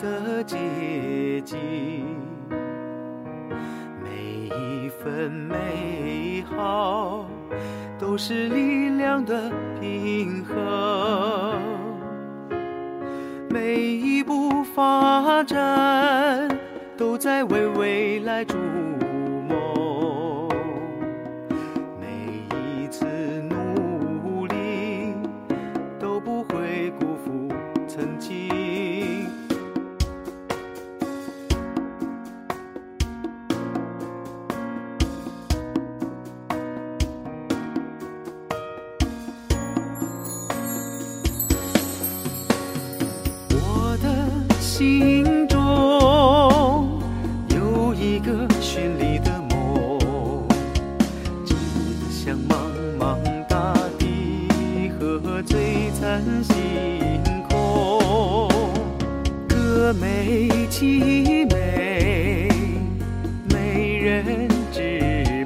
的结晶，每一份美好都是力量的平衡，每一步发展都在为未来筑梦，每一次努力都不会辜负心中有一个绚丽的梦，只想茫茫大地和璀璨星空，歌美其美，美人之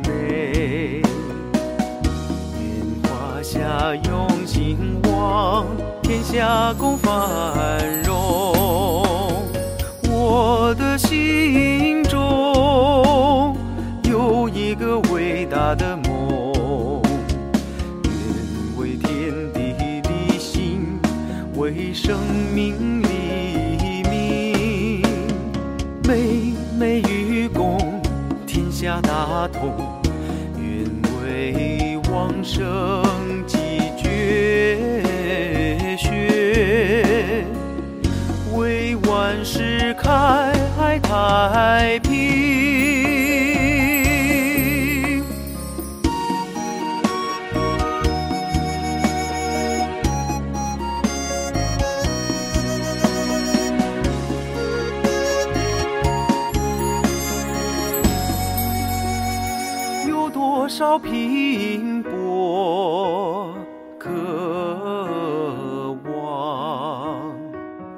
美。愿华夏用心望，天下共繁荣。我的心中有一个伟大的梦，愿为天地立心，为生命立命。美美与共，天下大同。愿为往生少拼搏渴望，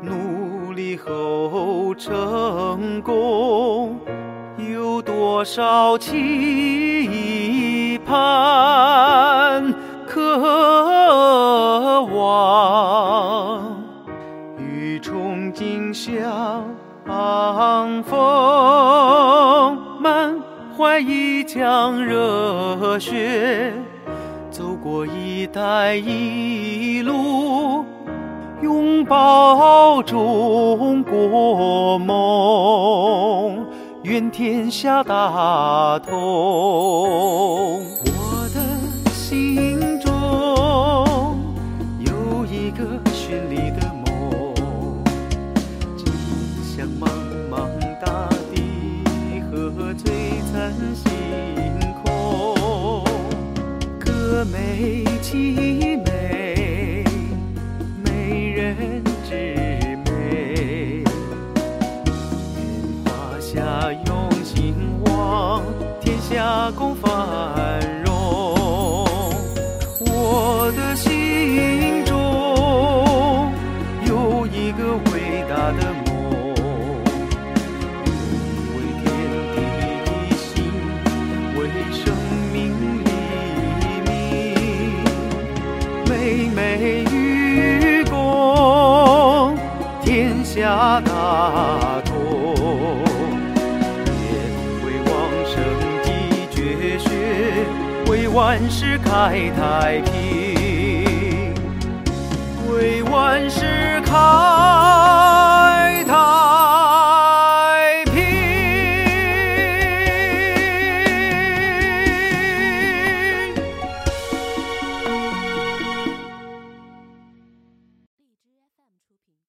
努力后成功；有多少期盼可怀一腔热血，走过一带一路，拥抱中国梦，愿天下大同。美其美，美人之美。愿华夏用心望，天下共繁荣。我的心中有一个伟大的梦下大同。愿为往生继绝学，为万世开太平，